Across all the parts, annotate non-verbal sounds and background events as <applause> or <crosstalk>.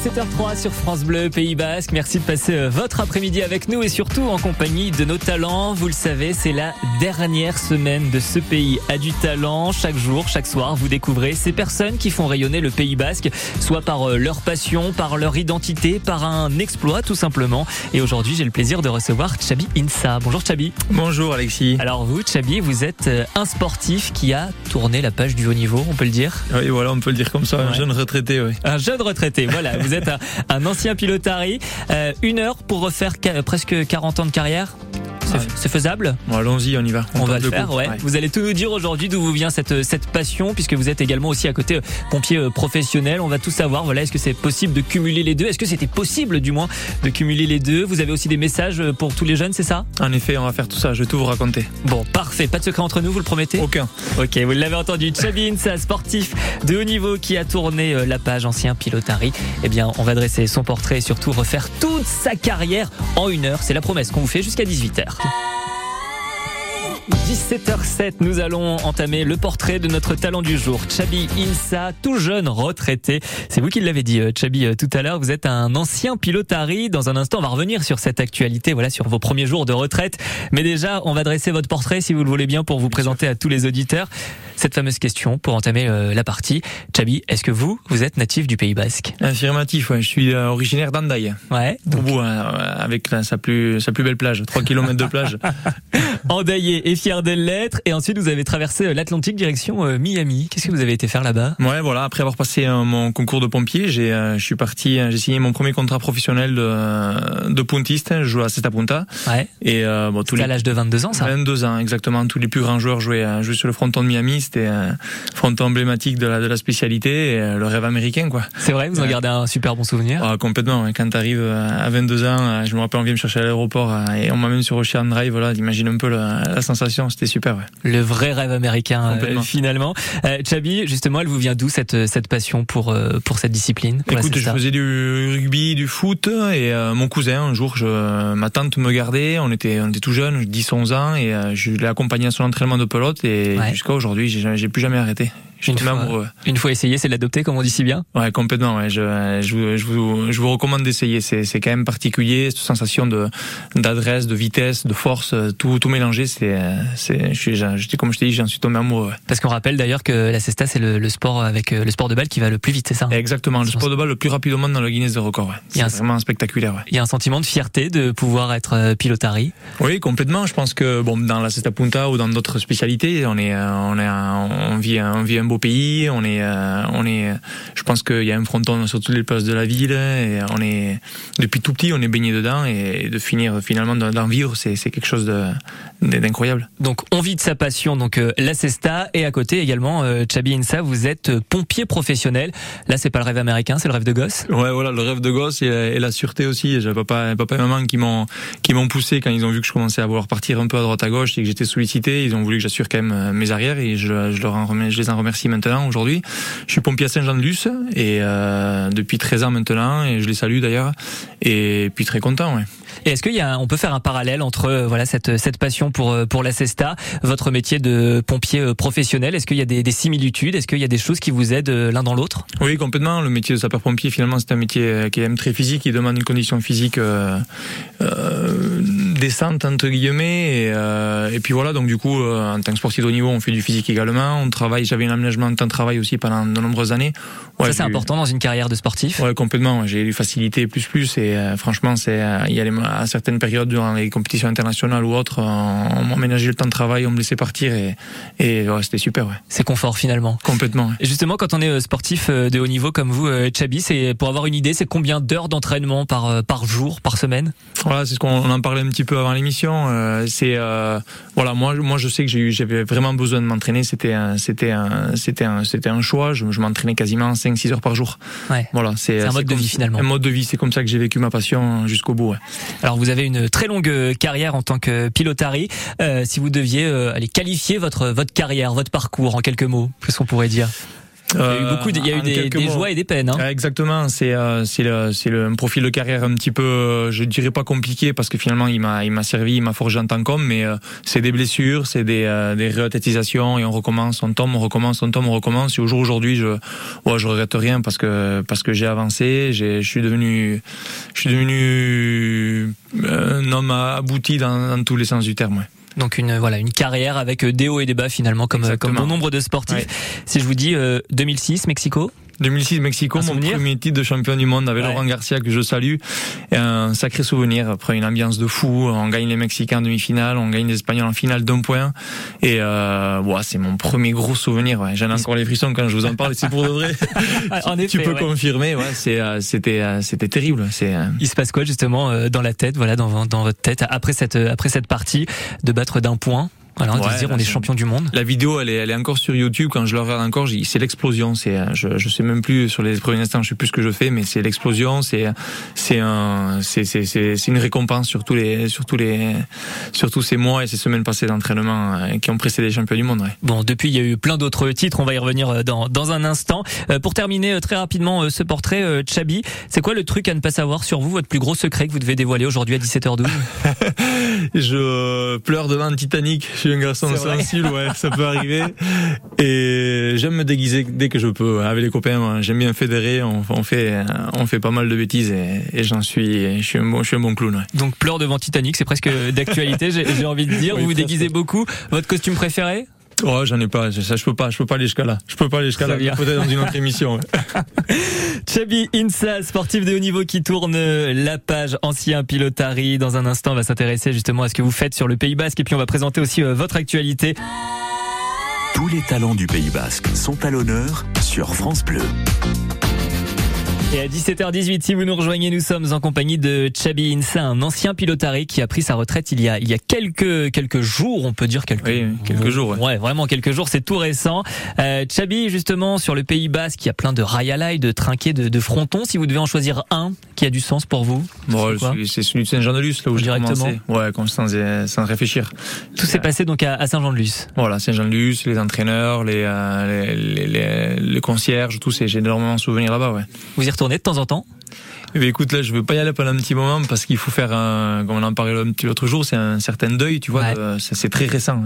17h03 sur France Bleu, Pays Basque. Merci de passer euh, votre après-midi avec nous et surtout en compagnie de nos talents. Vous le savez, c'est la dernière semaine de ce pays a du talent. Chaque jour, chaque soir, vous découvrez ces personnes qui font rayonner le Pays Basque, soit par euh, leur passion, par leur identité, par un exploit tout simplement. Et aujourd'hui, j'ai le plaisir de recevoir Chabi Insa. Bonjour Chabi. Bonjour Alexis. Alors vous, Chabi, vous êtes euh, un sportif qui a tourné la page du haut niveau, on peut le dire? Oui, voilà, on peut le dire comme ça, un jeune retraité, oui. Un jeune retraité, voilà. <laughs> Vous êtes un, ancien pilotari. Euh, une heure pour refaire presque 40 ans de carrière. C'est faisable Bon, allons-y, on y va. On, va le faire, ouais. Vous allez tout nous dire aujourd'hui d'où vous vient cette, cette passion, puisque vous êtes également aussi à côté euh, pompier euh, professionnel. On va tout savoir. Voilà, est-ce que c'est possible de cumuler les deux? Est-ce que c'était possible, du moins, de cumuler les deux? Vous avez aussi des messages euh, pour tous les jeunes, c'est ça? En effet, on va faire tout ça, je vais tout vous raconter. Bon, parfait. Pas de secret entre nous, vous le promettez? Aucun. Ok, vous l'avez entendu, Chabi Insa, sportif de haut niveau qui a tourné la page ancien pilotari. Eh bien, on va dresser son portrait et surtout refaire toute sa carrière en une heure. C'est la promesse qu'on vous fait jusqu'à 18h. Okay. 17h07, nous allons entamer le portrait de notre talent du jour, Chabi Insa, tout jeune retraité. C'est vous qui l'avez dit, euh, Chabi, euh, tout à l'heure. Vous êtes un ancien pilotari. Dans un instant, on va revenir sur cette actualité, voilà, sur vos premiers jours de retraite. Mais déjà, on va dresser votre portrait, si vous le voulez bien, pour vous présenter à tous les auditeurs cette fameuse question pour entamer euh, la partie. Chabi, est-ce que vous, vous êtes natif du Pays Basque? Affirmatif, ouais. Je suis originaire d'Andaï. Ouais. Au bout, hein, avec sa plus, sa plus belle plage. 3 km de plage. <laughs> Endaillé et fier de l'être. Et ensuite, vous avez traversé euh, l'Atlantique direction euh, Miami. Qu'est-ce que vous avez été faire là-bas? Ouais, voilà. Après avoir passé euh, mon concours de pompier, j'ai, je suis parti, j'ai signé mon premier contrat professionnel de, de puntiste. Je joue à Seta Punta. Ouais. Et, euh, bon, tous les à l'âge de 22 ans, ça 22 ans, exactement. Tous les plus grands joueurs jouaient, jouaient sur le fronton de Miami. C'était un fronton emblématique de la, de la spécialité et le rêve américain, quoi. C'est vrai, vous en gardez un super bon souvenir. Ah, complètement. Quand t'arrives à 22 ans, je me rappelle, on vient me chercher à l'aéroport et on m'amène sur Ocean Drive. Voilà, t'imagines un peu la, la sensation. C'était super. Ouais. Le vrai rêve américain, euh, finalement. Euh, Chabi, justement, elle vous vient d'où cette, cette passion pour, euh, pour cette discipline pour Écoute, je faisais du rugby, du foot et euh, mon cousin, un jour, je, ma tante me gardait. On était, on était tout jeunes, 10-11 ans et euh, je l'ai accompagné à son entraînement de pelote et Ouais. jusqu'à aujourd'hui, j'ai plus jamais arrêté. Je Une fois. amoureux. Une fois essayé, c'est l'adopter, comme on dit si bien. Ouais, complètement. Ouais. Je, je, vous, je, vous, je vous recommande d'essayer. C'est, c'est quand même particulier, cette sensation de d'adresse, de vitesse, de force, euh, tout, tout mélangé. C'est, euh, c'est, je suis, comme je t'ai dit, j'en suis tombé amoureux. Parce qu'on rappelle d'ailleurs que la cesta, c'est le, le sport avec euh, le sport de balle qui va le plus vite, c'est ça Exactement, le sport de balle le plus rapide au monde dans le Guinness des records. Ouais. C'est un- vraiment spectaculaire. Ouais. Il y a un sentiment de fierté de pouvoir être euh, pilotari? Oui, complètement. Je pense que bon, dans la Cesta Punta ou dans d'autres spécialités, on est, euh, on est, on vit, un- on vit un beau pays. On est, euh, on est. Je pense qu'il y a un fronton sur toutes les places de la ville. Et on est depuis tout petit, on est baigné dedans et de finir finalement d'en vivre, c'est, c'est quelque chose d'incroyable. Donc on vit de sa passion, donc euh, la cesta, et à côté également, euh, Chabi Insa, vous êtes euh, pompier professionnel. Là, c'est pas le rêve américain, c'est le rêve de gosse. Ouais, voilà, le rêve de gosse et, et la sûreté aussi. J'ai papa, papa et maman qui m'ont, qui m'ont poussé quand ils ont vu que je commençais à vouloir partir un peu à droite à gauche et que j'étais sollicité. Ils ont voulu que j'assure quand même euh, mes arrières et je, je leur en je les en remercie maintenant aujourd'hui. Je suis pompier à Saint-Jean-de-Luz et euh, depuis 13 ans maintenant et je les salue d'ailleurs et puis très content. Ouais. Et est-ce qu'il y a, on peut faire un parallèle entre euh, voilà cette cette passion pour euh, pour la cesta, votre métier de pompier professionnel? Est-ce qu'il y a des, des similitudes? Est-ce qu'il y a des choses qui vous aident l'un dans l'autre? Oui, complètement. Le métier de sapeur-pompier, finalement, c'est un métier qui est même très physique, qui demande une condition physique euh, euh, décente, entre guillemets. Et, euh, et puis voilà, donc du coup, en tant que sportif de haut niveau, on fait du physique également. On travaille, j'avais un aménagement de temps de travail aussi pendant de nombreuses années. Ouais, Ça c'est important dans une carrière de sportif. Ouais, complètement. J'ai eu facilité plus plus et euh, franchement, c'est euh, il y a les- à certaines périodes durant les compétitions internationales ou autres, on, m'aménageait le temps de travail, on me laissait partir et, et ouais, c'était super, ouais. C'est confort finalement. Complètement. ouais. Et justement, quand on est euh, sportif de haut niveau comme vous, Chabi, c'est pour avoir une idée, c'est combien d'heures d'entraînement par par jour, par semaine? Voilà, c'est ce qu'on on en parlait un petit peu avant l'émission. euh, c'est euh, voilà, moi, moi, je sais que j'ai eu, j'avais vraiment besoin de m'entraîner. C'était, c'était, c'était, un, c'était un choix. Je, je m'entraînais quasiment 5-6 heures par jour. Ouais. Voilà, c'est C'est un mode de vie, finalement. Un mode de vie. C'est comme ça que j'ai vécu ma passion jusqu'au bout. ouais. Alors vous avez une très longue euh, carrière en tant que pilotari. Euh, si vous deviez euh, aller qualifier votre votre carrière, votre parcours en quelques mots, qu'est-ce qu'on pourrait dire? Il y a eu beaucoup, il y a eu des, des joies et des peines. Hein. Exactement, c'est c'est le c'est le un profil de carrière un petit peu, je dirais pas compliqué parce que finalement il m'a il m'a servi, il m'a forgé en tant qu'homme, mais c'est des blessures, c'est des des réathlétisations et on recommence, on tombe, on recommence, on tombe, on recommence. Et au jour aujourd'hui, je ouais, je regrette rien parce que parce que j'ai avancé, je suis devenu je suis devenu un homme abouti dans, dans tous les sens du terme. Ouais. Donc une voilà une carrière avec des hauts et des bas finalement comme comme bon nombre de sportifs. Si je vous dis 2006 Mexico? 2006 Mexico, mon premier titre de champion du monde avec Laurent Garcia que je salue. Et un sacré souvenir après une ambiance de fou. On gagne les Mexicains en demi-finale, on gagne les Espagnols en finale d'un point. Et euh, ouais, c'est mon premier gros souvenir. Ouais. J'en ai encore les frissons quand je vous en parle. C'est pour de vrai. <laughs> en effet, tu peux confirmer. Ouais, c'est euh, c'était euh, c'était terrible. C'est. Euh, Il se passe quoi justement dans la tête, voilà, dans, dans votre tête après cette après cette partie de battre d'un point voilà, on dire on est champion du monde. La vidéo, elle est, elle est encore sur YouTube. Quand je la regarde encore, c'est l'explosion. C'est, je, je sais même plus sur les premiers instants, je sais plus ce que je fais, mais c'est l'explosion. C'est, c'est un, c'est, c'est, c'est une récompense sur tous les, sur tous les, sur tous ces mois et ces semaines passées d'entraînement euh, qui ont précédé les champions du monde. Ouais. Bon, depuis, il y a eu plein d'autres titres. On va y revenir euh, dans, dans un instant. Euh, pour terminer très rapidement ce portrait, Chabi, c'est quoi le truc à ne pas savoir sur vous, votre plus gros secret que vous devez dévoiler aujourd'hui à 17h12 <laughs> Je pleure devant Titanic un garçon sensible, ouais, ça peut arriver. Et j'aime me déguiser dès que je peux. Avec les copains, j'aime bien fédérer. On, on, fait, on fait pas mal de bêtises et, et j'en suis, je suis un bon, je suis un bon clown. Ouais. Donc pleure devant Titanic, c'est presque d'actualité. J'ai envie de dire. vous vous déguisez beaucoup. Votre costume préféré? Oh, j'en ai pas. Ça, je peux pas. Je peux pas aller jusqu'à là. Je peux pas aller jusqu'à là. Peut-être dans une autre émission. <laughs> Chabi Insa, sportif de haut niveau qui tourne la page ancien pilotari. Dans un instant, on va s'intéresser justement à ce que vous faites sur le Pays Basque et puis on va présenter aussi euh, votre actualité. Tous les talents du Pays Basque sont à l'honneur sur France Bleu. Et à 17h18, si vous nous rejoignez, nous sommes en compagnie de Chabi Insa, un ancien pilotari qui a pris sa retraite il y a, il y a quelques, quelques jours, on peut dire quelques, oui, quelques jours. Ouais. ouais. vraiment quelques jours, c'est tout récent. Euh, Chabi, justement, sur le Pays Basque, il y a plein de rayalai, de trinquets, de, de frontons. Si vous devez en choisir un qui a du sens pour vous, bon, c'est celui de Saint-Jean-de-Luz, là où j'ai commencé. Ouais, sans, sans réfléchir. Tout s'est passé donc à, Saint-Jean-de-Luz. Voilà, Saint-Jean-de-Luz, les entraîneurs, les, euh, les, les, les, concierges, tout, j'ai énormément de souvenirs là-bas, ouais. Vous y retournez de temps en temps eh écoute, là, je veux pas y aller pendant un petit moment parce qu'il faut faire, un, comme on en parlait l'autre jour, c'est un certain deuil, tu vois. c'est très récent.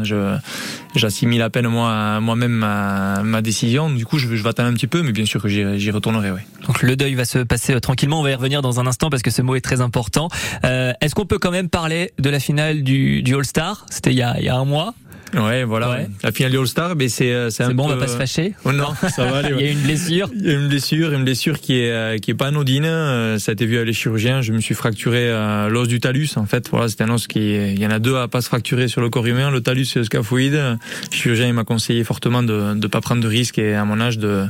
J'assimile à peine moi, moi-même ma, ma décision. Du coup, je, je vais attendre un petit peu, mais bien sûr que j'y, retournerai, oui. Donc le deuil va se passer euh, tranquillement. On va y revenir dans un instant parce que ce mot est très important. Euh, est-ce qu'on peut quand même parler de la finale du, du All Star C'était il y a un mois. Ouais, voilà. La finale du All-Star, mais c'est euh, c'est bon, on va pas se fâcher. Oh non, <laughs> ça va aller. Il y a une blessure. Il y a une blessure, une blessure qui est euh, qui est pas anodine. Euh, ça a été vu à les chirurgiens. Je me suis fracturé l'os du talus. En fait, voilà, c'est un os qui il y en a deux à pas se fracturer sur le corps humain. Le talus et le scaphoïde. Le chirurgien il m'a conseillé fortement de de pas prendre de risques et à mon âge de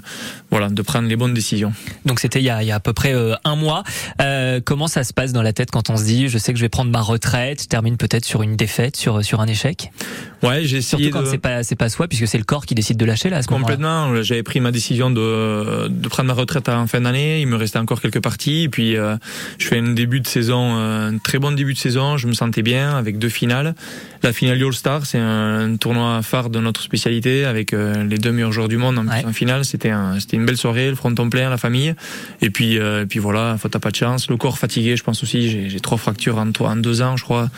voilà de prendre les bonnes décisions. Donc c'était il y a il y a à peu près un mois. Euh, comment ça se passe dans la tête quand on se dit je sais que je vais prendre ma retraite, je termine peut-être sur une défaite, sur sur un échec? Ouais, j'ai essayé. Surtout quand c'est pas c'est pas soi puisque c'est le corps qui décide de lâcher là. À ce Complètement. J'avais pris ma décision de de prendre ma retraite en fin d'année. Il me restait encore quelques parties. Et puis euh, je fais un début de saison, euh, un très bon début de saison. Je me sentais bien avec deux finales. La finale All Star, c'est un, tournoi phare de notre spécialité avec euh, les deux meilleurs joueurs du monde en, finale. C'était un, c'était une belle soirée, le fronton plein, la famille. Et puis et puis voilà, faut t'as pas de chance. Le corps fatigué, je pense aussi. J'ai trois fractures en, en deux ans, je crois.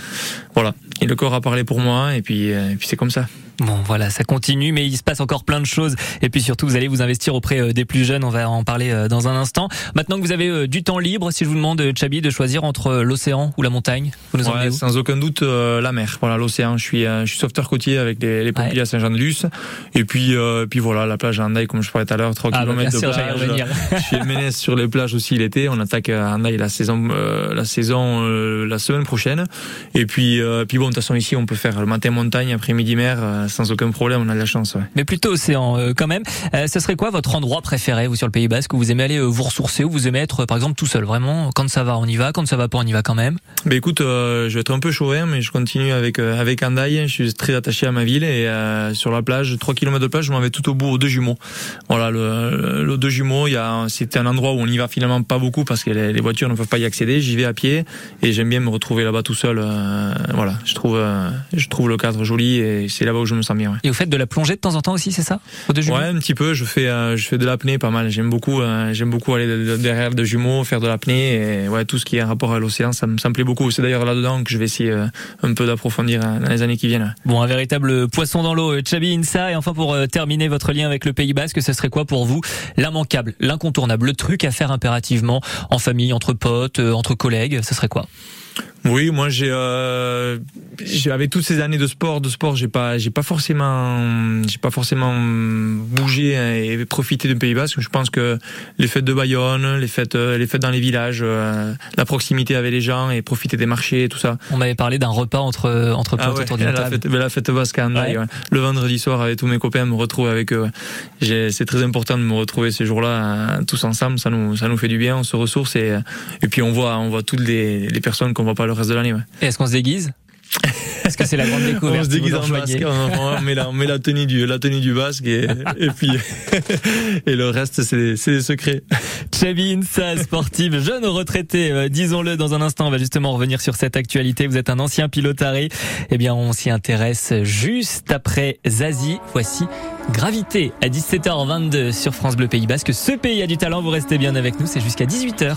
Voilà. Et le corps a parlé pour moi. Et puis et puis c'est comme ça. Bon, voilà, ça continue, mais il se passe encore plein de choses. Et puis surtout, vous allez vous investir auprès euh, des plus jeunes. On va en parler euh, dans un instant. Maintenant que vous avez euh, du temps libre, si je vous demande, Chabi, de choisir entre l'océan ou la montagne, vous nous ouais, Sans aucun doute, la mer. Voilà, l'océan. Je suis, je suis sauveteur côtier avec les, les pompiers à Saint-Jean-de-Luz. Et puis, puis voilà, la plage à Andaï, comme je parlais tout à l'heure, 3 ah, km bah, de plage. <laughs> je suis Ménès sur les plages aussi l'été. On attaque à Andaï la saison, la saison, la semaine prochaine. Et puis, puis bon, de toute façon ici, on peut faire le matin montagne, après-midi mer, sans aucun problème on a de la chance. Ouais. Mais plutôt océan euh, quand même. Euh, ce serait quoi votre endroit préféré, vous, sur le Pays Basque, où vous aimez aller euh, vous ressourcer, où vous aimez être, par exemple, tout seul Vraiment, quand ça va, on y va. Quand ça va pas, on y va quand même? Mais écoute, je vais être un peu chauvin, mais je continue avec avec Andaï. Je suis très attaché à ma ville et sur la plage, 3 km de plage, je m'en vais tout au bout aux deux jumeaux. Voilà, le, le, deux jumeaux, c'est un endroit où on y va finalement pas beaucoup parce que les, voitures ne peuvent pas y accéder. J'y vais à pied et j'aime bien me retrouver là-bas tout seul. voilà, je trouve je trouve le cadre joli et c'est là-bas où je me sens bien. Ouais. Et vous faites de la plongée de temps en temps aussi, c'est ça? Au deux Ouais, un petit peu. Je fais, euh, je fais de l'apnée, pas mal. J'aime beaucoup, euh, j'aime beaucoup aller de- de- derrière de jumeaux, faire de l'apnée et ouais, tout ce qui est rapport à l'océan, ça, me- ça me plaît beaucoup. C'est d'ailleurs là-dedans que je vais essayer euh, un peu d'approfondir dans les années qui viennent. Bon, un véritable poisson dans l'eau, Chabi Insa. Et enfin, pour terminer votre lien avec le Pays Basque, ce serait quoi pour vous? L'immanquable, l'incontournable, le truc à faire impérativement en famille, entre potes, entre collègues Ce serait quoi? Oui, moi j'ai, euh, avec toutes ces années de sport, de sport, j'ai pas, j'ai pas forcément, j'ai pas forcément bougé et profité du Pays Basque. Je pense que les fêtes de Bayonne, les fêtes, euh, les fêtes dans les villages, euh, la proximité avec les gens et profiter des marchés, et tout ça. On m'avait parlé d'un repas entre, entre potes Ah ouais, autour d'une la table. fête, la fête basque à Hendaye, Ouais. ouais. Le vendredi soir avec tous mes copains, me retrouver avec eux. C'est très important de me retrouver ces jours-là euh, tous ensemble. Ça nous, ça nous fait du bien, on se ressource et, et puis on voit, on voit toutes les, les personnes qu'on voit pas le reste de l'année. Ouais. Et Est-ce qu'on se déguise Est-ce que c'est la grande découverte <laughs> On se déguise en basque, on, on met la, on met la tenue du, la tenue du basque et, et puis <laughs> et le reste c'est des- secrets. Chabi Insa, sportive, jeune retraité, euh, disons-le dans un instant, on va justement revenir sur cette actualité. Vous êtes un ancien pilotari. Eh bien, on s'y intéresse juste après Zazie. Voici Gravité à 17h22 sur France Bleu Pays Basque. Ce pays a du talent, vous restez bien avec nous, c'est jusqu'à 18h.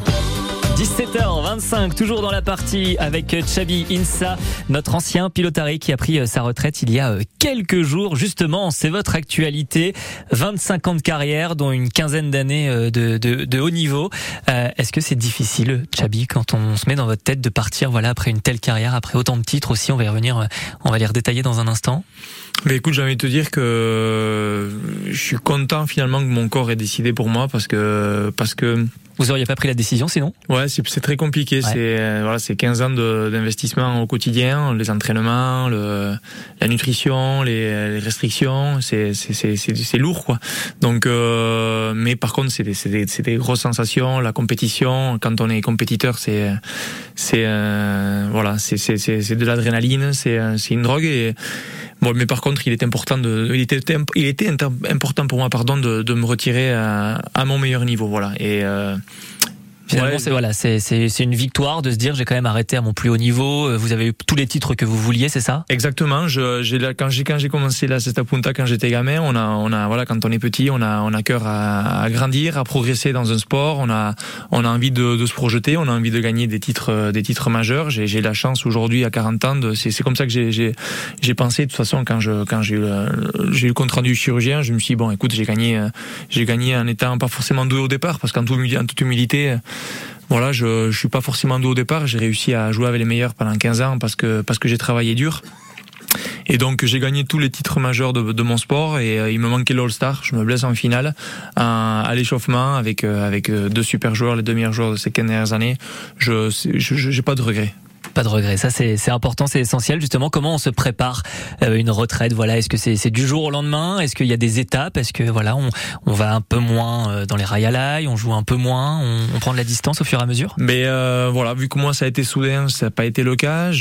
17h25, toujours dans la partie avec Chabi Insa, notre ancien pilotari qui a pris euh, sa retraite il y a euh, quelques jours. Justement, c'est votre actualité. 25 ans de carrière, dont une quinzaine d'années euh, de, haut niveau. Est-ce que c'est difficile, Chabi, quand on se met dans votre tête de partir voilà, après une telle carrière, après autant de titres aussi? On va y revenir, on va les redétailler dans un instant. Mais écoute, j'ai envie de te dire que je suis content finalement que mon corps ait décidé pour moi parce que parce que Vous auriez pas pris la décision sinon Ouais, c'est très compliqué. Ouais. C'est euh, voilà, c'est 15 ans d'investissement au quotidien, les entraînements, le, la nutrition, les, les restrictions. C'est c'est c'est c'est c'est lourd quoi. Donc, euh, mais par contre, c'est des c'est des c'est des grosses sensations. La compétition, quand on est compétiteur, c'est c'est euh, voilà, c'est c'est c'est c'est de l'adrénaline. C'est euh, c'est une drogue et Bon, mais par contre, il est important de, il était, il était important pour moi, pardon, de, de me retirer à, à mon meilleur niveau, voilà. Et euh, Finalement, ouais, c'est voilà, c'est c'est c'est une victoire de se dire j'ai quand même arrêté à mon plus haut niveau. Euh, Vous avez eu tous les titres que vous vouliez, c'est ça? Exactement. Je, quand j'ai quand j'ai commencé la Cesta Punta quand j'étais gamin, on a on a voilà quand on est petit, on a on a cœur à, à grandir, à progresser dans un sport. On a on a envie de, de se projeter, on a envie de gagner des titres euh, des titres majeurs. J'ai j'ai la chance aujourd'hui à 40 ans de c'est c'est comme ça que j'ai j'ai j'ai pensé de toute façon quand je quand j'ai eu le, j'ai eu le compte rendu du chirurgien, je me suis dit, bon écoute j'ai gagné euh, j'ai gagné en étant pas forcément doué au départ parce qu'en toute humilité voilà, je, je suis pas forcément doué au départ. J'ai réussi à jouer avec les meilleurs pendant 15 ans parce que j'ai travaillé dur. Et donc j'ai gagné tous les titres majeurs de, mon sport et euh, il me manquait l'All-Star. Je me blesse en finale à, l'échauffement avec euh, euh, deux super joueurs, les deux meilleurs joueurs de ces 15 dernières années. Je je je- j'ai pas de regrets. Pas de regret, ça c'est important, c'est essentiel justement. Comment on se prépare euh, une retraite? Voilà, est-ce que c'est c'est du jour au lendemain? Est-ce qu'il y a des étapes? Est-ce que voilà, on on va un peu moins euh, dans les rails à l'ail, on joue un peu moins, on, on prend de la distance au fur et à mesure? Mais euh, voilà, vu que moi ça a été soudain, ça n'a pas été le cas.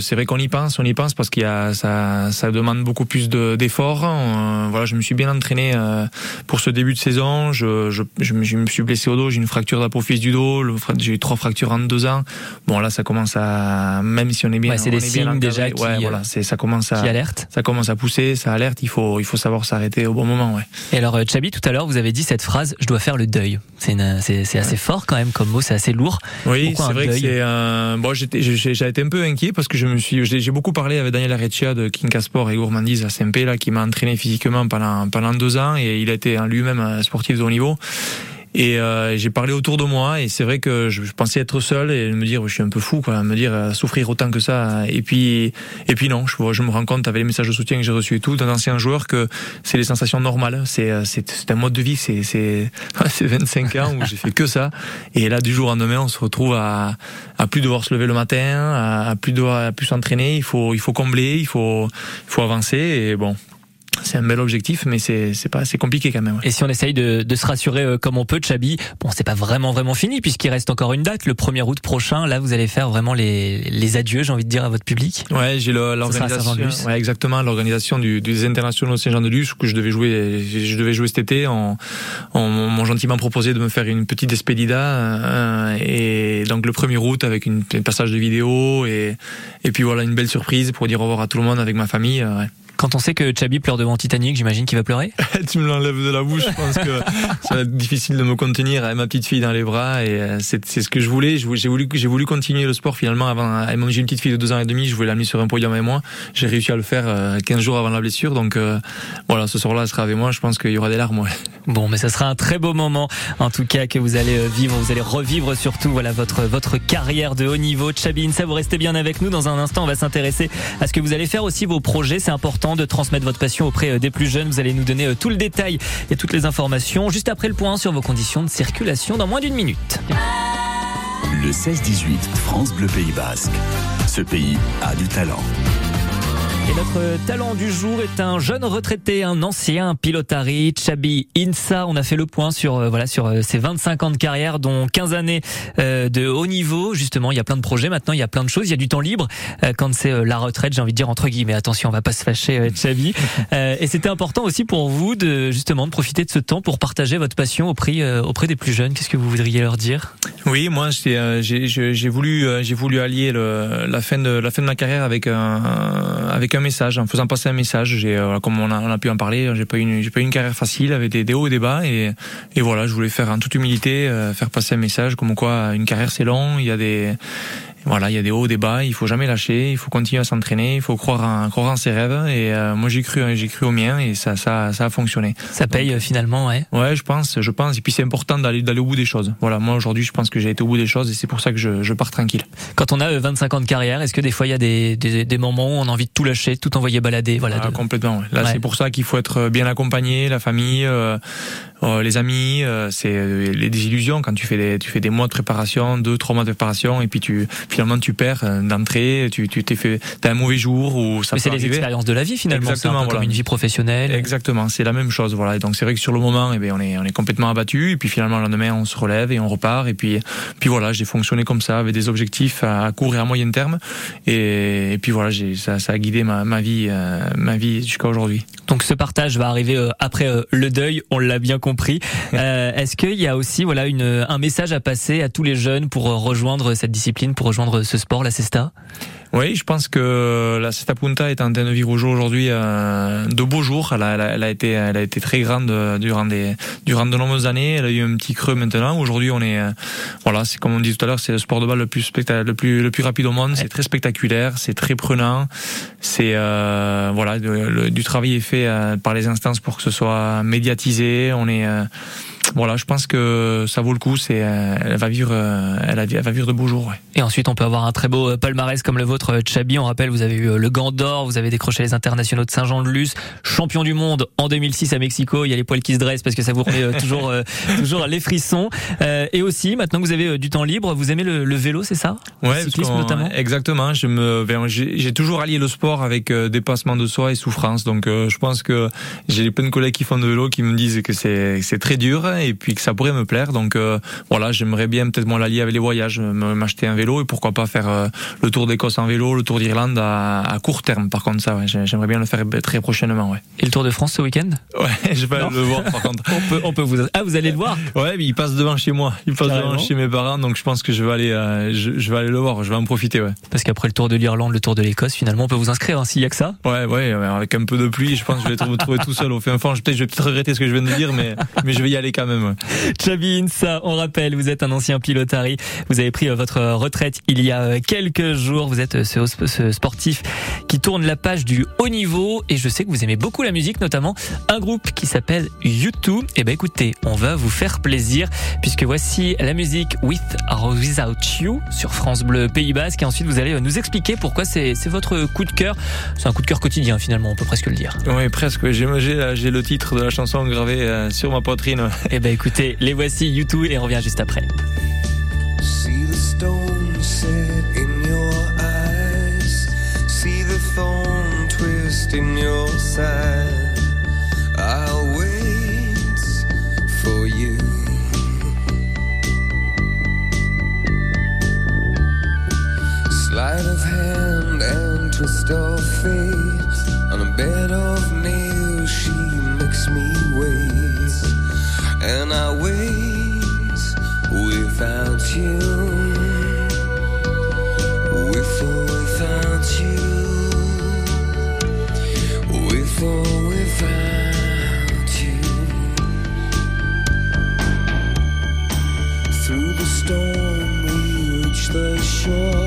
C'est vrai qu'on y pense, on y pense parce qu'il y a ça, ça demande beaucoup plus de- d'efforts. Euh, voilà, je me suis bien entraîné euh, pour ce début de saison. Je, je, je, je me suis blessé au dos, j'ai une fracture d'apophyse du dos. J'ai eu trois fractures en deux ans. Bon là, ça commence à même si on est bien, Ouais, c'est des signes encadré, déjà qui, ouais, voilà, c'est ça commence à Qui alerte ça commence à pousser, ça alerte. Il faut il faut savoir s'arrêter au bon moment. Ouais. Et alors, euh, Chabi, tout à l'heure, vous avez dit cette phrase "Je dois faire le deuil". C'est assez fort quand même comme mot, c'est assez lourd. Oui, Pourquoi c'est vrai que c'est. Euh, bon, j'étais, j'ai été un peu inquiet parce que je me suis, j'ai beaucoup parlé avec Daniel Areccia de Kinka Sport et Gourmandise à SMP là, qui m'a entraîné physiquement pendant pendant deux ans et il a été en lui-même un sportif de haut niveau. Et euh, j'ai parlé autour de moi et c'est vrai que je, pensais être seul et me dire je suis un peu fou quoi, me dire euh, souffrir autant que ça. Et puis et puis non, je, je me rends compte avec les messages de soutien que j'ai reçus et tout d'un ancien joueur que c'est les sensations normales. C'est euh, c'est c'est un mode de vie. C'est c'est <laughs> c'est 25 ans où j'ai fait que ça. Et là du jour au lendemain, on se retrouve à à plus devoir se lever le matin, à, à plus devoir à plus s'entraîner. Il faut il faut combler, il faut il faut avancer et bon. C'est un bel objectif, mais c'est c'est pas c'est compliqué quand même. ouais. Et si on essaye de, de se rassurer euh, comme on peut, Chabi, bon, c'est pas vraiment vraiment fini puisqu'il reste encore une date, le 1er août prochain. Là, vous allez faire vraiment les, les adieux, j'ai envie de dire, à votre public. Ouais, j'ai l'organisation. Ouais, exactement, l'organisation du, des internationaux Saint-Jean-de-Luz que je devais jouer, je devais jouer cet été. On, on m'ont gentiment proposé de me faire une petite despedida euh, et donc le 1er août avec une, un passage de vidéo et et puis voilà une belle surprise pour dire au revoir à tout le monde avec ma famille. euh, ouais. Quand on sait que Chabi pleure devant Titanic, j'imagine qu'il va pleurer? <laughs> Tu me l'enlèves de la bouche, je pense que ça va être difficile de me contenir avec ma petite fille dans les bras et euh, c'est ce que je voulais. J'ai voulu, j'ai voulu continuer le sport finalement avant. J'ai une petite fille de deux ans et demi, je voulais l'amener sur un podium avec moi. J'ai réussi à le faire 15 euh, jours avant la blessure, donc euh, voilà, ce soir-là, elle sera avec moi. Je pense qu'il y aura des larmes. Ouais. Bon, mais ça sera un très beau moment, en tout cas que vous allez vivre, vous allez revivre surtout voilà votre votre carrière de haut niveau. Chabine, ça vous restez bien avec nous. Dans un instant, on va s'intéresser à ce que vous allez faire aussi vos projets. C'est important de transmettre votre passion auprès euh, des plus jeunes. Vous allez nous donner euh, tout le détail et toutes les informations juste après le point sur vos conditions de circulation dans moins d'une minute. Le 16-18, France Bleu Pays Basque. Ce pays a du talent. Et notre talent du jour est un jeune retraité, un ancien pilotari, Chabi Insa. On a fait le point sur euh, voilà sur euh, ses 25 ans de carrière, dont 15 années euh, de haut niveau. Justement, il y a plein de projets maintenant, il y a plein de choses, il y a du temps libre quand c'est la retraite. J'ai envie de dire entre guillemets. Attention, on va pas se fâcher, Chabi. <laughs> et c'était important aussi pour vous de justement de profiter de ce temps pour partager votre passion auprès auprès des plus jeunes. Qu'est-ce que vous voudriez leur dire? Oui, moi j'ai voulu j'ai voulu allier le, la fin de la fin de ma carrière avec un avec un message, en faisant passer un message. J'ai, euh, comme on a, on a, pu en parler, j'ai pas une, j'ai pas une carrière facile avec des, des, hauts et des bas, et, et voilà, je voulais faire en toute humilité, euh, faire passer un message comme quoi une carrière c'est long, il y a des, voilà, il y a des hauts, des bas, il faut jamais lâcher, il faut continuer à s'entraîner, il faut croire en, croire en ses rêves. Et euh, moi j'ai cru, j'ai cru au mien et ça, ça, ça a fonctionné. Ça paye euh, finalement, ouais. Ouais, je pense, je pense. Et puis c'est important d'aller, d'aller au bout des choses. Voilà, moi aujourd'hui je pense que j'ai été au bout des choses et c'est pour ça que je, je pars tranquille. Quand on a 25 euh, ans de carrière, est-ce que des fois il y a des, des, des, moments où on a envie de tout lâcher, tout envoyer balader, voilà. Ah, Complètement. Ouais. Là c'est pour ça qu'il faut être bien accompagné, la famille. Euh, les amis, c'est les désillusions quand tu fais des, tu fais des mois de préparation, deux, trois mois de préparation, et puis tu finalement tu perds d'entrée, tu tu t'es fait, t'as un mauvais jour ou ça. Mais c'est les expériences de la vie finalement. Exactement, un peu comme une vie professionnelle. Exactement, c'est la même chose, voilà. Et donc c'est vrai que sur le moment, eh bien, on est on est complètement abattu, et puis finalement le lendemain on se relève et on repart, et puis puis voilà, j'ai fonctionné comme ça avec des objectifs à court et à moyen terme, et, et puis voilà, j'ai ça, ça a guidé ma ma vie euh, ma vie jusqu'à aujourd'hui. Donc ce partage va arriver euh, après euh, le deuil, on l'a bien compris. <laughs> Est-ce qu'il y a aussi voilà une un message à passer à tous les jeunes pour rejoindre cette discipline, pour rejoindre ce sport, la cesta? Oui, je pense que la Cesta Punta est en train de vivre aujourd'hui euh, de beaux jours. Elle a, elle a, été, elle a été très grande euh, durant des, durant de nombreuses années. Elle a eu un petit creux maintenant. Aujourd'hui, on est, euh, voilà, c'est comme on dit tout à l'heure, c'est le sport de balle le plus le plus, le plus rapide au monde. C'est très spectaculaire, c'est très prenant. C'est, euh, voilà, du travail est fait par les instances pour que ce soit médiatisé. On est voilà, je pense que ça vaut le coup. C'est, euh, elle va vivre, euh, elle, va vivre de beaux jours. Ouais. Et ensuite, on peut avoir un très beau euh, palmarès comme le vôtre, Chabi. On rappelle, vous avez eu le Gant d'or, vous avez décroché les internationaux de Saint-Jean-de-Luz, champion du monde en 2006 à Mexico. Il y a les poils qui se dressent parce que ça vous remet toujours, <laughs> toujours les frissons. et aussi, maintenant que vous avez du temps libre, vous aimez le, vélo, c'est ça? Ouais, le cyclisme notamment? Exactement. Je me, j'ai toujours allié le sport avec dépassement de soi et souffrance. Donc, je pense que j'ai plein de collègues qui font de vélo qui me disent que c'est, c'est très dur et puis que ça pourrait me plaire. Donc euh, voilà, j'aimerais bien peut-être moi l'allier avec les voyages, m'acheter un vélo et pourquoi pas faire euh, le tour d'Écosse en vélo, le tour d'Irlande à, court terme. Par contre, ça, ouais, j'aimerais bien le faire très prochainement. Ouais. Et le Tour de France ce week-end? Ouais, <laughs> je vais le voir par contre. <laughs> on peut, on peut vous. Ah, vous allez le voir? Ouais, mais il passe devant chez moi, il passe devant chez mes parents, donc je pense que je vais aller, euh, je, vais aller le voir, je vais en profiter. Ouais. Parce qu'après le Tour de l'Irlande, le Tour de l'Écosse, finalement, on peut vous inscrire hein, s'il y a que ça? Ouais, ouais, avec un peu de pluie, je pense que je vais me trouver tout seul au fin fond. Peut-être, je vais peut-être regretter ce que je viens de dire, mais mais je vais y aller quand même. Ouais. Ça, on rappelle, vous êtes un ancien pilotari. Vous avez pris euh, votre retraite il y a euh, quelques jours. Vous êtes euh, ce, sportif qui tourne la page du haut niveau. Et je sais que vous aimez beaucoup la musique, notamment un groupe qui s'appelle U2. Et eh ben écoutez, on va vous faire plaisir puisque voici la musique With or Without You sur France Bleu Pays Basque. Et ensuite, vous allez nous expliquer pourquoi c'est votre coup de cœur. C'est un coup de cœur quotidien finalement, on peut presque le dire. Oui, presque. J'ai le titre de la chanson gravé sur ma poitrine. Eh ben écoutez, les voici YouTube et on revient juste après. See the stone set in your eyes. See the thorn twist in your side. I'll wait for you. Sleight of hand and twist of fate. On a bed of nails, she makes me wait. and I wait without you, with or without you, with or without you. Through the storm, we reach the shore.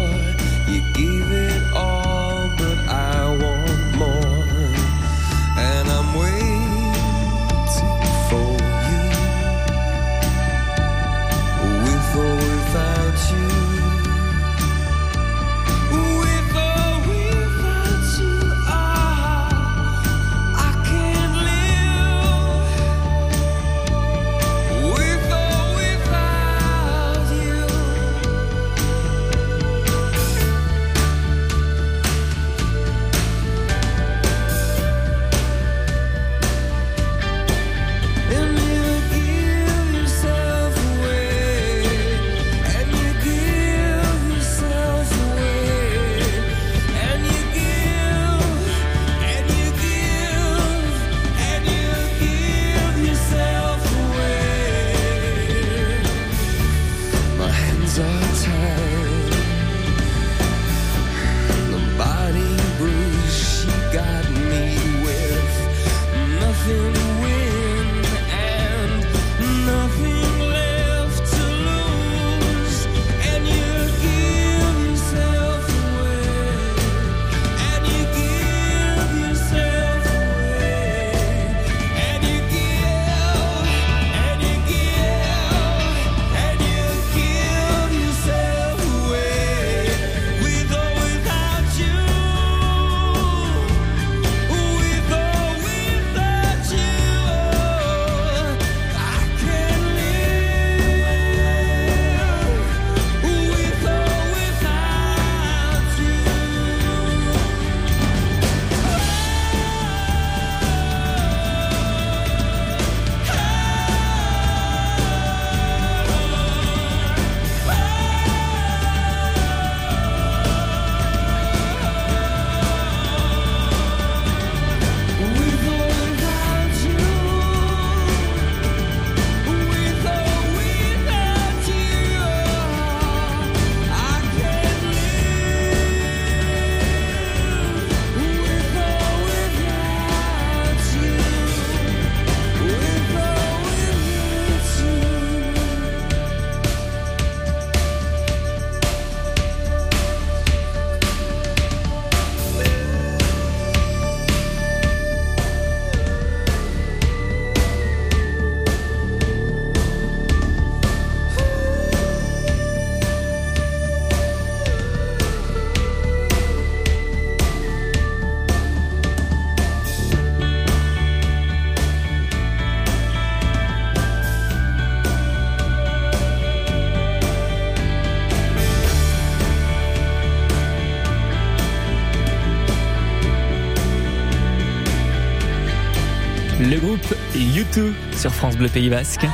U2 sur France Bleu Pays Basque.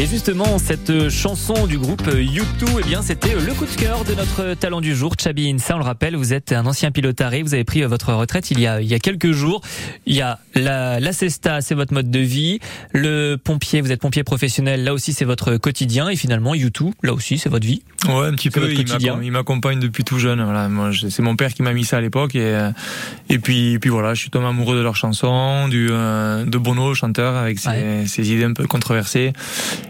Et justement, cette chanson du groupe U2, eh bien, c'était le coup de cœur de notre talent du jour, Chabi Insa. On le rappelle, vous êtes un ancien pilotari, vous avez pris votre retraite il y a, il y a quelques jours. Il y a la, la cesta, c'est votre mode de vie. Le pompier, vous êtes pompier professionnel, là aussi c'est votre quotidien. Et finalement, U2, là aussi c'est votre vie. Ouais, un petit peu. Il m'accompagne depuis tout jeune. Voilà, moi, c'est mon père qui m'a mis ça à l'époque et euh, et puis puis voilà, je suis tombé amoureux de leurs chansons, du euh, de Bono, chanteur avec ses, Ouais. ses idées un peu controversées.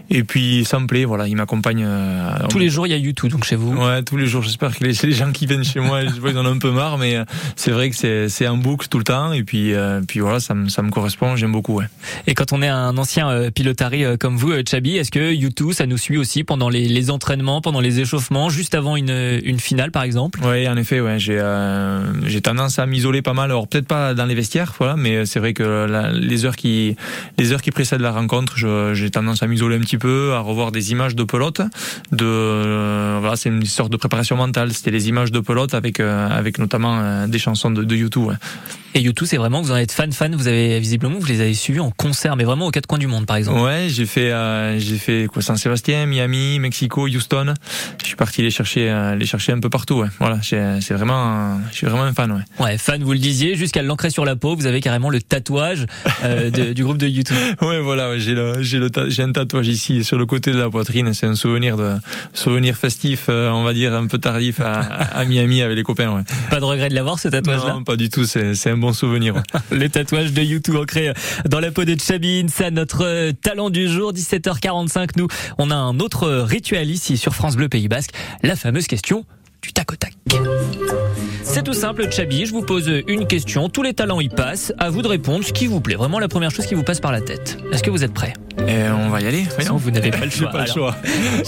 Et puis ça me plaît. Voilà, il m'accompagne euh, Tous les jours, il y a U2 donc chez vous. Ouais, tous les jours. J'espère que les, les gens qui viennent chez moi, <laughs> je vois, ils en ont un peu marre, mais euh, c'est vrai que c'est un boucle tout le temps. Et puis euh, puis voilà, ça me ça me correspond. J'aime beaucoup. Ouais. Et quand on est un ancien euh, pilotari comme vous, Chabi, est-ce que U2 ça nous suit aussi pendant les, les entraînements, pendant les échauffements, juste avant une, une finale par exemple? Ouais, en effet, ouais, j'ai euh, j'ai tendance à m'isoler pas mal. Alors peut-être pas dans les vestiaires, voilà, mais c'est vrai que la- les heures qui les heures qui précèdent la rencontre, j'ai tendance à m'isoler un petit peu, à revoir des images de pelote. De euh, voilà, c'est une sorte de préparation mentale. C'était les images de pelote avec euh, avec notamment euh, des chansons de, YouTube. Et U2 c'est vraiment, vous en êtes fan fan, vous avez visiblement, vous les avez suivis en concert, mais vraiment aux quatre coins du monde par exemple. Ouais, j'ai fait euh, j'ai fait quoi San Sébastien, Miami, Mexico, Houston. Je suis parti les chercher euh, les chercher un peu partout. Ouais. Voilà, c'est vraiment euh, je suis vraiment un fan. Ouais. Ouais, fan, vous le disiez, jusqu'à l'ancrer sur la peau, vous avez carrément le tatouage euh, <laughs> de- du groupe de U2. Ouais, voilà, ouais, j'ai le, j'ai le, j'ai un tatouage ici sur le côté de la poitrine. C'est un souvenir de souvenir festif, euh, on va dire un peu tardif à, à Miami avec les copains. Ouais. Pas de regret de l'avoir ce tatouage-là? Non, pas du tout. C'est un bon souvenir. Ouais. <laughs> le tatouage de YouTube ancré dans la peau de Chabin, ça notre talent du jour. 17h45, nous, on a un autre rituel ici sur France Bleu Pays Basque, la fameuse question du tac au tac. C'est tout simple, Chabi. Je vous pose une question. Tous les talents y passent. À vous de répondre ce qui vous plaît. Vraiment la première chose qui vous passe par la tête. Est-ce que vous êtes prêts Et on va y aller. Sinon, vous n'avez pas le choix. pas le choix.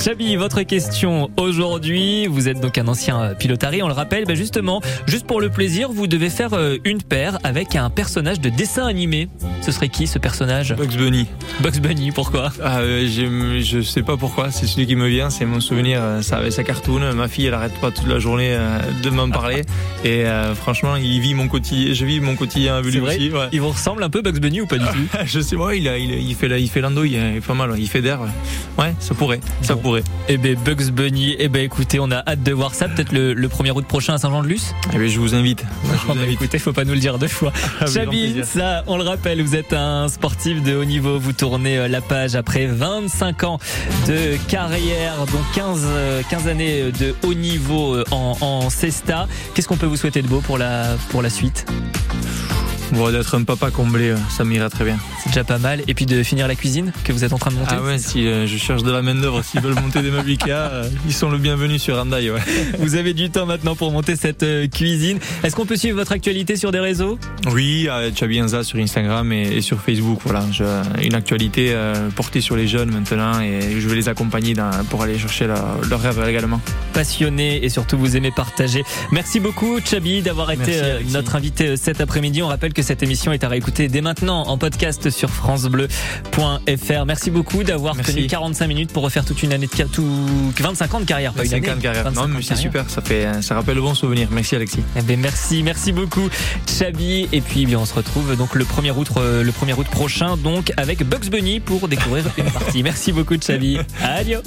Chabi, votre question aujourd'hui. Vous êtes donc un ancien pilotari. On le rappelle, ben justement, juste pour le plaisir, vous devez faire euh, une paire avec un personnage de dessin animé. Ce serait qui ce personnage? Bugs Bunny. Bugs Bunny, pourquoi? Ah, euh, Je sais pas pourquoi. C'est celui qui me vient. C'est mon souvenir. euh, Ça avec sa cartoon. Ma fille, elle arrête pas toute la journée euh, de m'en parler. Et euh, franchement, il vit mon quotidien. Je vis mon quotidien avec C'est lui vrai? aussi. Ouais. Il vous ressemble un peu Bugs Bunny ou pas du tout? <laughs> Je sais pas, il, a, il, il fait la- il fait il est pas mal, il fait d'air. Ouais. Ça pourrait, ça Bon. pourrait. Eh ben Bugs Bunny, eh ben écoutez, on a hâte de voir ça. Peut-être le, le 1er août prochain à Saint-Jean-de-Luz. Eh bien, je vous invite. <laughs> Je Oh, vous bah, invite. écoutez, faut pas nous le dire deux fois. <laughs> Avec grand Chabi, plaisir. ça, on le rappelle, vous êtes un sportif de haut niveau. Vous tournez euh, la page après 25 ans de carrière, donc 15, euh, 15 années de haut niveau euh, en, en Cesta. Qu'est-ce qu'on peut vous souhaiter de beau pour la, pour la suite? Bon, d'être un papa comblé, euh, ça m'ira très bien. C'est déjà pas mal. Et puis de finir la cuisine que vous êtes en train de monter. Ah ouais, si euh, je cherche de la main d'œuvre, s'ils veulent monter des meubles Ikea, euh, ils sont le bienvenu sur Andai. Ouais. <laughs> Vous avez du temps maintenant pour monter cette euh, cuisine. Est-ce qu'on peut suivre votre actualité sur des réseaux? Oui, Chabi Enza sur Instagram et, et sur Facebook. Voilà, Je- une actualité euh, portée sur les jeunes maintenant et je vais les accompagner dans- pour aller chercher leur, leur rêve également. passionné et surtout vous aimez partager. Merci beaucoup Chabi d'avoir été euh, notre invité cet après-midi. On rappelle que cette émission est à réécouter dès maintenant en podcast sur francebleu.fr. Merci beaucoup d'avoir tenu 45 minutes pour refaire toute une année de tout 25 ans de carrière, pas une 5 année. ans de carrière. 25 Non, mais c'est super, ça, fait, ça rappelle le bon souvenir. Merci Alexis. Eh ben merci, merci beaucoup Chabi. Et puis eh bien, on se retrouve donc le 1er août, euh, le 1er août prochain donc avec Bugs Bunny pour découvrir une partie. Merci beaucoup Chabi. <laughs> Adieu.